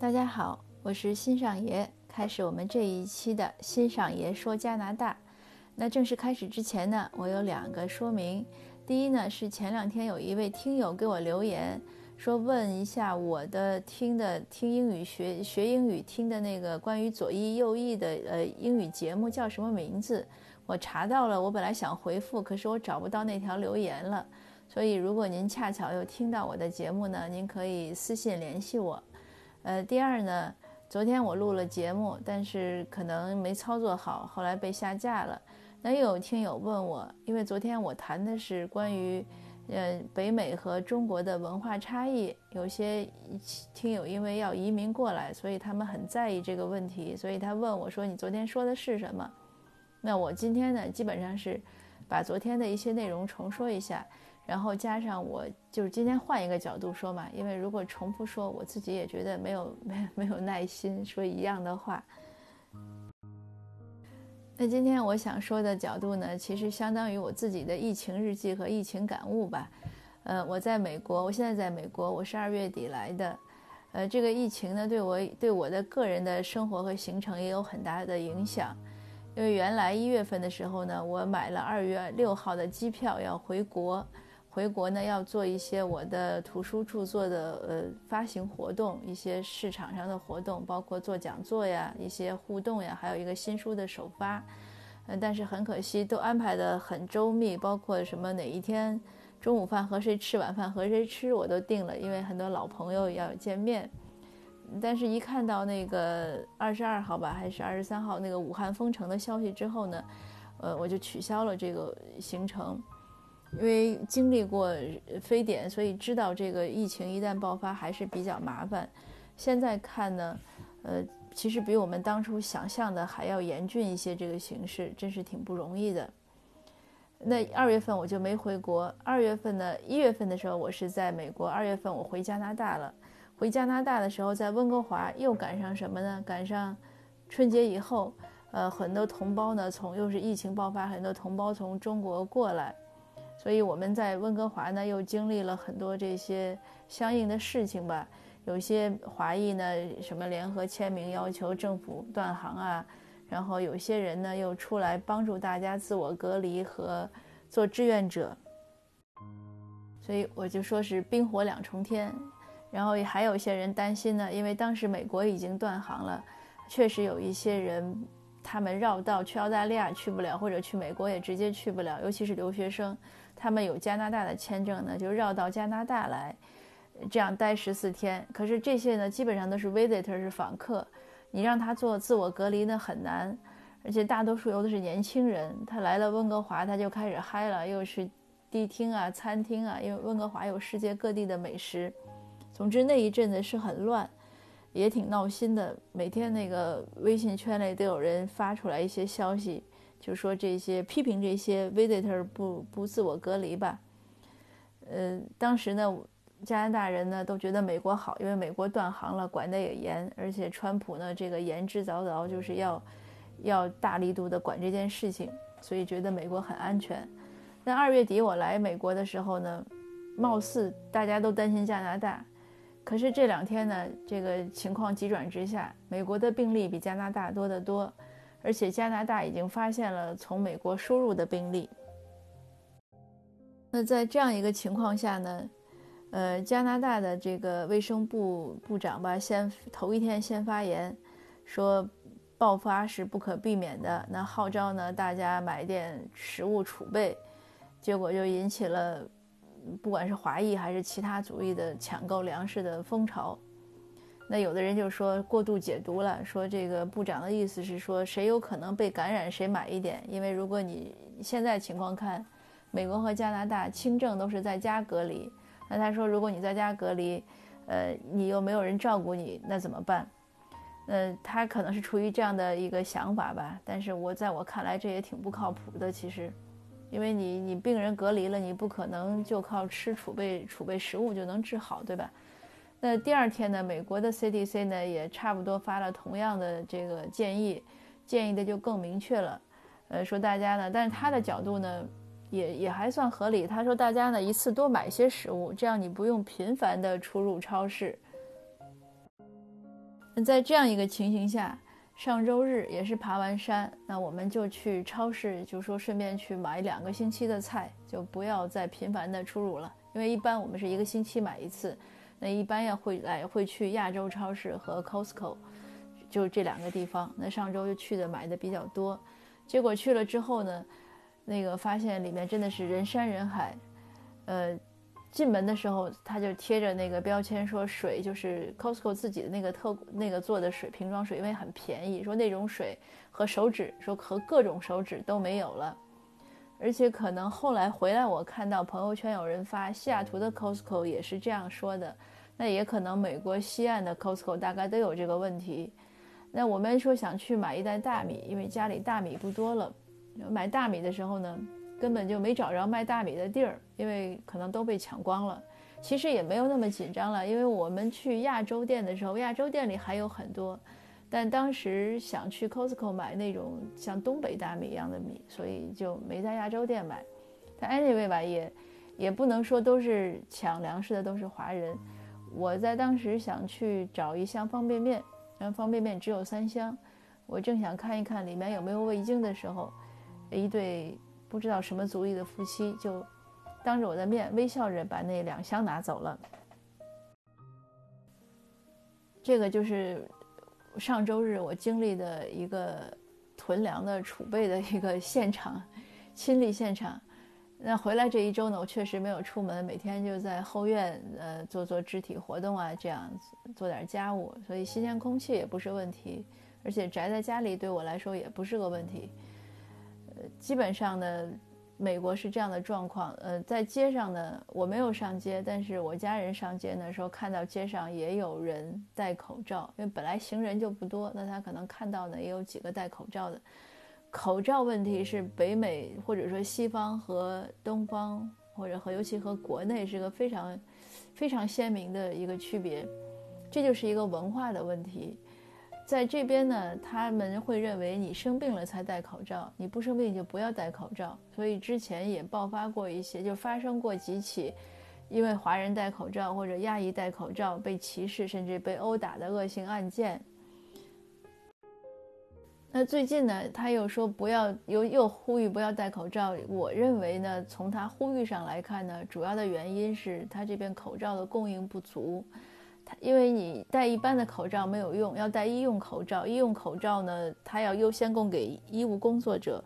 大家好，我是新上爷，开始我们这一期的新上爷说加拿大。那正式开始之前呢，我有两个说明。第一呢，是前两天有一位听友给我留言，说问一下我的听的听英语学学英语听的那个关于左翼右翼的呃英语节目叫什么名字？我查到了，我本来想回复，可是我找不到那条留言了。所以如果您恰巧又听到我的节目呢，您可以私信联系我。呃，第二呢，昨天我录了节目，但是可能没操作好，后来被下架了。那又有听友问我，因为昨天我谈的是关于，呃，北美和中国的文化差异，有些听友因为要移民过来，所以他们很在意这个问题，所以他问我说：“你昨天说的是什么？”那我今天呢，基本上是把昨天的一些内容重说一下。然后加上我就是今天换一个角度说嘛，因为如果重复说，我自己也觉得没有没没有耐心说一样的话。那今天我想说的角度呢，其实相当于我自己的疫情日记和疫情感悟吧。呃，我在美国，我现在在美国，我是二月底来的。呃，这个疫情呢，对我对我的个人的生活和行程也有很大的影响。因为原来一月份的时候呢，我买了二月六号的机票要回国。回国呢，要做一些我的图书著作的呃发行活动，一些市场上的活动，包括做讲座呀，一些互动呀，还有一个新书的首发。嗯，但是很可惜，都安排的很周密，包括什么哪一天中午饭和谁吃，晚饭和谁吃，我都定了，因为很多老朋友要见面。但是，一看到那个二十二号吧，还是二十三号那个武汉封城的消息之后呢，呃，我就取消了这个行程。因为经历过非典，所以知道这个疫情一旦爆发还是比较麻烦。现在看呢，呃，其实比我们当初想象的还要严峻一些。这个形势真是挺不容易的。那二月份我就没回国。二月份呢，一月份的时候我是在美国。二月份我回加拿大了。回加拿大的时候，在温哥华又赶上什么呢？赶上春节以后，呃，很多同胞呢从又是疫情爆发，很多同胞从中国过来。所以我们在温哥华呢，又经历了很多这些相应的事情吧。有些华裔呢，什么联合签名要求政府断航啊，然后有些人呢又出来帮助大家自我隔离和做志愿者。所以我就说是冰火两重天。然后还有一些人担心呢，因为当时美国已经断航了，确实有一些人他们绕道去澳大利亚去不了，或者去美国也直接去不了，尤其是留学生。他们有加拿大的签证呢，就绕到加拿大来，这样待十四天。可是这些呢，基本上都是 visitor，是访客，你让他做自我隔离呢很难，而且大多数有的是年轻人，他来了温哥华他就开始嗨了，又是迪厅啊、餐厅啊，因为温哥华有世界各地的美食。总之那一阵子是很乱，也挺闹心的，每天那个微信圈内都有人发出来一些消息。就说这些批评这些 visitor 不不自我隔离吧，呃，当时呢，加拿大人呢都觉得美国好，因为美国断航了，管得也严，而且川普呢这个言之凿凿就是要要大力度的管这件事情，所以觉得美国很安全。那二月底我来美国的时候呢，貌似大家都担心加拿大，可是这两天呢，这个情况急转直下，美国的病例比加拿大多得多。而且加拿大已经发现了从美国输入的病例。那在这样一个情况下呢，呃，加拿大的这个卫生部部长吧，先头一天先发言，说爆发是不可避免的。那号召呢，大家买点食物储备，结果就引起了不管是华裔还是其他族裔的抢购粮食的风潮。那有的人就说过度解读了，说这个部长的意思是说谁有可能被感染谁买一点，因为如果你现在情况看，美国和加拿大轻症都是在家隔离，那他说如果你在家隔离，呃，你又没有人照顾你，那怎么办？呃，他可能是出于这样的一个想法吧，但是我在我看来这也挺不靠谱的，其实，因为你你病人隔离了，你不可能就靠吃储备储备食物就能治好，对吧？那第二天呢，美国的 CDC 呢也差不多发了同样的这个建议，建议的就更明确了，呃，说大家呢，但是他的角度呢，也也还算合理。他说大家呢一次多买些食物，这样你不用频繁的出入超市。那在这样一个情形下，上周日也是爬完山，那我们就去超市，就说顺便去买两个星期的菜，就不要再频繁的出入了。因为一般我们是一个星期买一次，那一般要会来会去亚洲超市和 Costco，就这两个地方。那上周就去的买的比较多，结果去了之后呢，那个发现里面真的是人山人海，呃。进门的时候，他就贴着那个标签说水就是 Costco 自己的那个特那个做的水瓶装水，因为很便宜。说那种水和手指，说和各种手指都没有了。而且可能后来回来，我看到朋友圈有人发西雅图的 Costco 也是这样说的。那也可能美国西岸的 Costco 大概都有这个问题。那我们说想去买一袋大米，因为家里大米不多了，买大米的时候呢。根本就没找着卖大米的地儿，因为可能都被抢光了。其实也没有那么紧张了，因为我们去亚洲店的时候，亚洲店里还有很多。但当时想去 Costco 买那种像东北大米一样的米，所以就没在亚洲店买。但 anyway 吧，也也不能说都是抢粮食的都是华人。我在当时想去找一箱方便面，然后方便面只有三箱，我正想看一看里面有没有味精的时候，一对。不知道什么族裔的夫妻就当着我的面微笑着把那两箱拿走了。这个就是上周日我经历的一个囤粮的储备的一个现场，亲历现场。那回来这一周呢，我确实没有出门，每天就在后院呃做做肢体活动啊，这样做点家务，所以新鲜空气也不是问题，而且宅在家里对我来说也不是个问题。呃基本上呢，美国是这样的状况。呃，在街上呢，我没有上街，但是我家人上街的时候看到街上也有人戴口罩，因为本来行人就不多，那他可能看到呢也有几个戴口罩的。口罩问题是北美或者说西方和东方，或者和尤其和国内是个非常非常鲜明的一个区别，这就是一个文化的问题。在这边呢，他们会认为你生病了才戴口罩，你不生病就不要戴口罩。所以之前也爆发过一些，就发生过几起，因为华人戴口罩或者亚裔戴口罩被歧视甚至被殴打的恶性案件。那最近呢，他又说不要，又又呼吁不要戴口罩。我认为呢，从他呼吁上来看呢，主要的原因是他这边口罩的供应不足。因为你戴一般的口罩没有用，要戴医用口罩。医用口罩呢，它要优先供给医务工作者。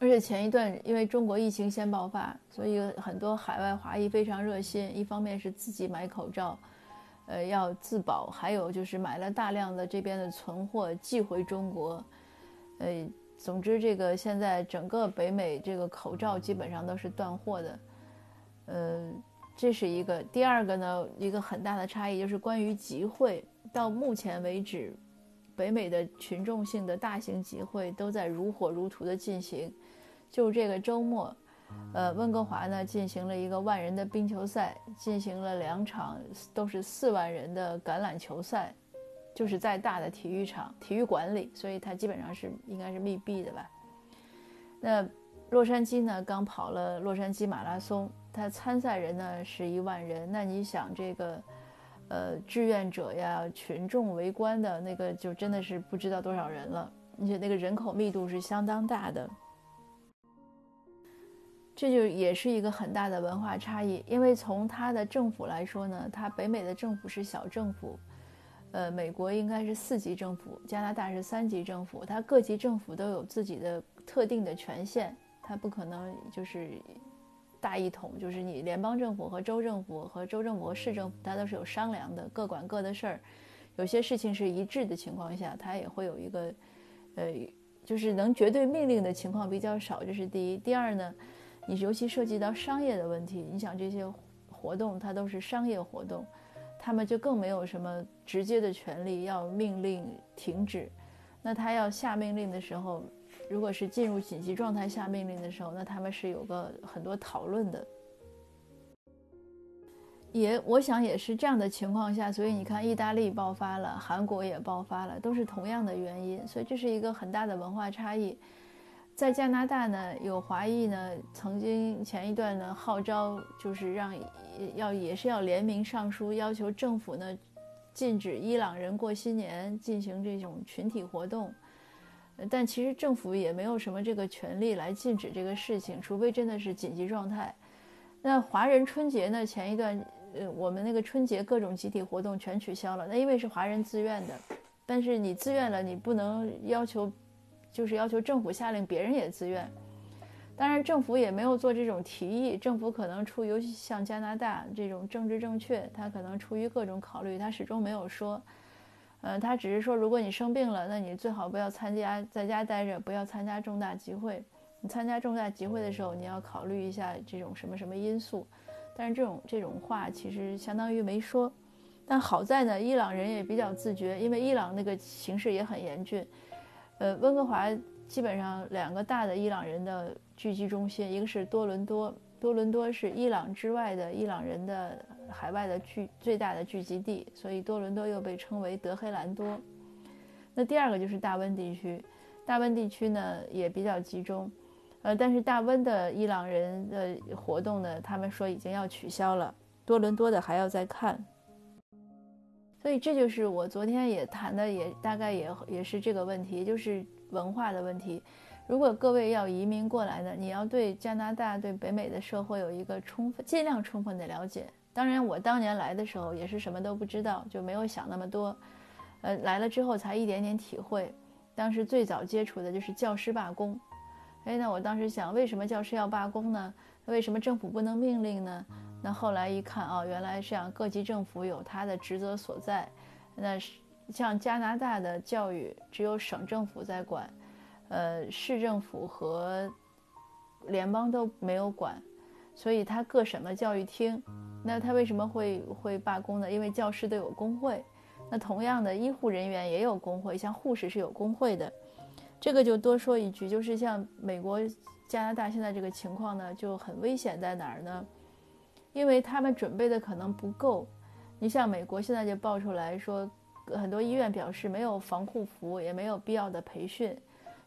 而且前一段因为中国疫情先爆发，所以很多海外华裔非常热心。一方面是自己买口罩，呃，要自保；还有就是买了大量的这边的存货寄回中国。呃，总之这个现在整个北美这个口罩基本上都是断货的。呃。这是一个，第二个呢，一个很大的差异就是关于集会。到目前为止，北美的群众性的大型集会都在如火如荼的进行。就这个周末，呃，温哥华呢进行了一个万人的冰球赛，进行了两场都是四万人的橄榄球赛，就是在大的体育场、体育馆里，所以它基本上是应该是密闭的吧。那洛杉矶呢刚跑了洛杉矶马拉松。他参赛人呢是一万人，那你想这个，呃，志愿者呀、群众围观的那个，就真的是不知道多少人了，而且那个人口密度是相当大的。这就也是一个很大的文化差异，因为从他的政府来说呢，他北美的政府是小政府，呃，美国应该是四级政府，加拿大是三级政府，他各级政府都有自己的特定的权限，他不可能就是。大一统就是你联邦政府和州政府和州政府和市政府，它都是有商量的，各管各的事儿。有些事情是一致的情况下，它也会有一个，呃，就是能绝对命令的情况比较少，这是第一。第二呢，你尤其涉及到商业的问题，你想这些活动它都是商业活动，他们就更没有什么直接的权利要命令停止。那他要下命令的时候。如果是进入紧急状态下命令的时候，那他们是有个很多讨论的。也我想也是这样的情况下，所以你看，意大利爆发了，韩国也爆发了，都是同样的原因，所以这是一个很大的文化差异。在加拿大呢，有华裔呢，曾经前一段呢号召，就是让要也是要联名上书，要求政府呢禁止伊朗人过新年进行这种群体活动，但其实政府也没有什么这个权利来禁止这个事情，除非真的是紧急状态。那华人春节呢？前一段，呃，我们那个春节各种集体活动全取消了，那因为是华人自愿的，但是你自愿了，你不能要求，就是要求政府下令别人也自愿。当然，政府也没有做这种提议。政府可能出于像加拿大这种政治正确，他可能出于各种考虑，他始终没有说。嗯，他只是说，如果你生病了，那你最好不要参加，在家待着，不要参加重大集会。你参加重大集会的时候，你要考虑一下这种什么什么因素。但是这种这种话其实相当于没说。但好在呢，伊朗人也比较自觉，因为伊朗那个形势也很严峻。呃，温哥华。基本上两个大的伊朗人的聚集中心，一个是多伦多，多伦多是伊朗之外的伊朗人的海外的聚最大的聚集地，所以多伦多又被称为德黑兰多。那第二个就是大温地区，大温地区呢也比较集中，呃，但是大温的伊朗人的活动呢，他们说已经要取消了，多伦多的还要再看。所以这就是我昨天也谈的，也大概也也是这个问题，就是。文化的问题，如果各位要移民过来呢，你要对加拿大、对北美的社会有一个充分、尽量充分的了解。当然，我当年来的时候也是什么都不知道，就没有想那么多。呃，来了之后才一点点体会。当时最早接触的就是教师罢工。哎，那我当时想，为什么教师要罢工呢？为什么政府不能命令呢？那后来一看，哦，原来这样，各级政府有他的职责所在。那是。像加拿大的教育只有省政府在管，呃，市政府和联邦都没有管，所以他各省的教育厅，那他为什么会会罢工呢？因为教师都有工会，那同样的医护人员也有工会，像护士是有工会的。这个就多说一句，就是像美国、加拿大现在这个情况呢，就很危险在哪儿呢？因为他们准备的可能不够。你像美国现在就爆出来说。很多医院表示没有防护服，也没有必要的培训，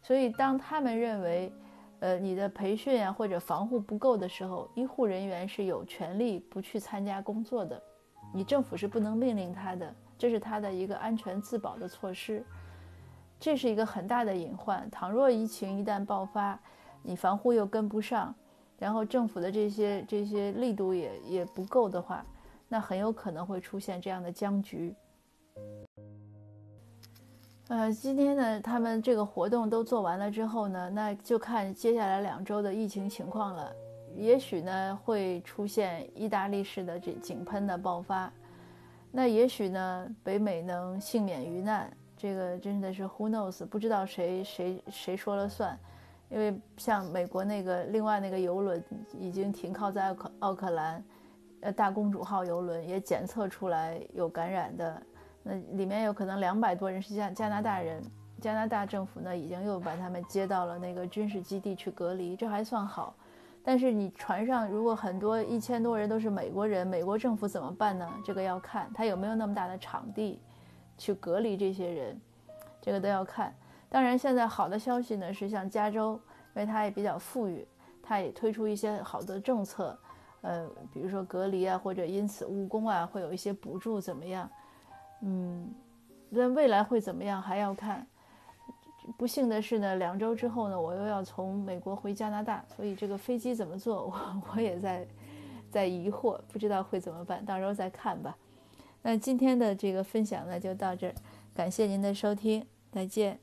所以当他们认为，呃，你的培训啊或者防护不够的时候，医护人员是有权利不去参加工作的，你政府是不能命令他的，这是他的一个安全自保的措施，这是一个很大的隐患。倘若疫情一旦爆发，你防护又跟不上，然后政府的这些这些力度也也不够的话，那很有可能会出现这样的僵局。呃，今天呢，他们这个活动都做完了之后呢，那就看接下来两周的疫情情况了。也许呢会出现意大利式的这井喷的爆发，那也许呢北美能幸免于难。这个真的是 who knows，不知道谁谁谁说了算。因为像美国那个另外那个游轮已经停靠在奥克奥克兰，呃，大公主号游轮也检测出来有感染的。那里面有可能两百多人是加加拿大人，加拿大政府呢已经又把他们接到了那个军事基地去隔离，这还算好。但是你船上如果很多一千多人都是美国人，美国政府怎么办呢？这个要看他有没有那么大的场地去隔离这些人，这个都要看。当然，现在好的消息呢是像加州，因为它也比较富裕，它也推出一些好的政策，呃，比如说隔离啊，或者因此务工啊，会有一些补助，怎么样？嗯，那未来会怎么样还要看。不幸的是呢，两周之后呢，我又要从美国回加拿大，所以这个飞机怎么坐，我 我也在在疑惑，不知道会怎么办，到时候再看吧。那今天的这个分享呢，就到这儿，感谢您的收听，再见。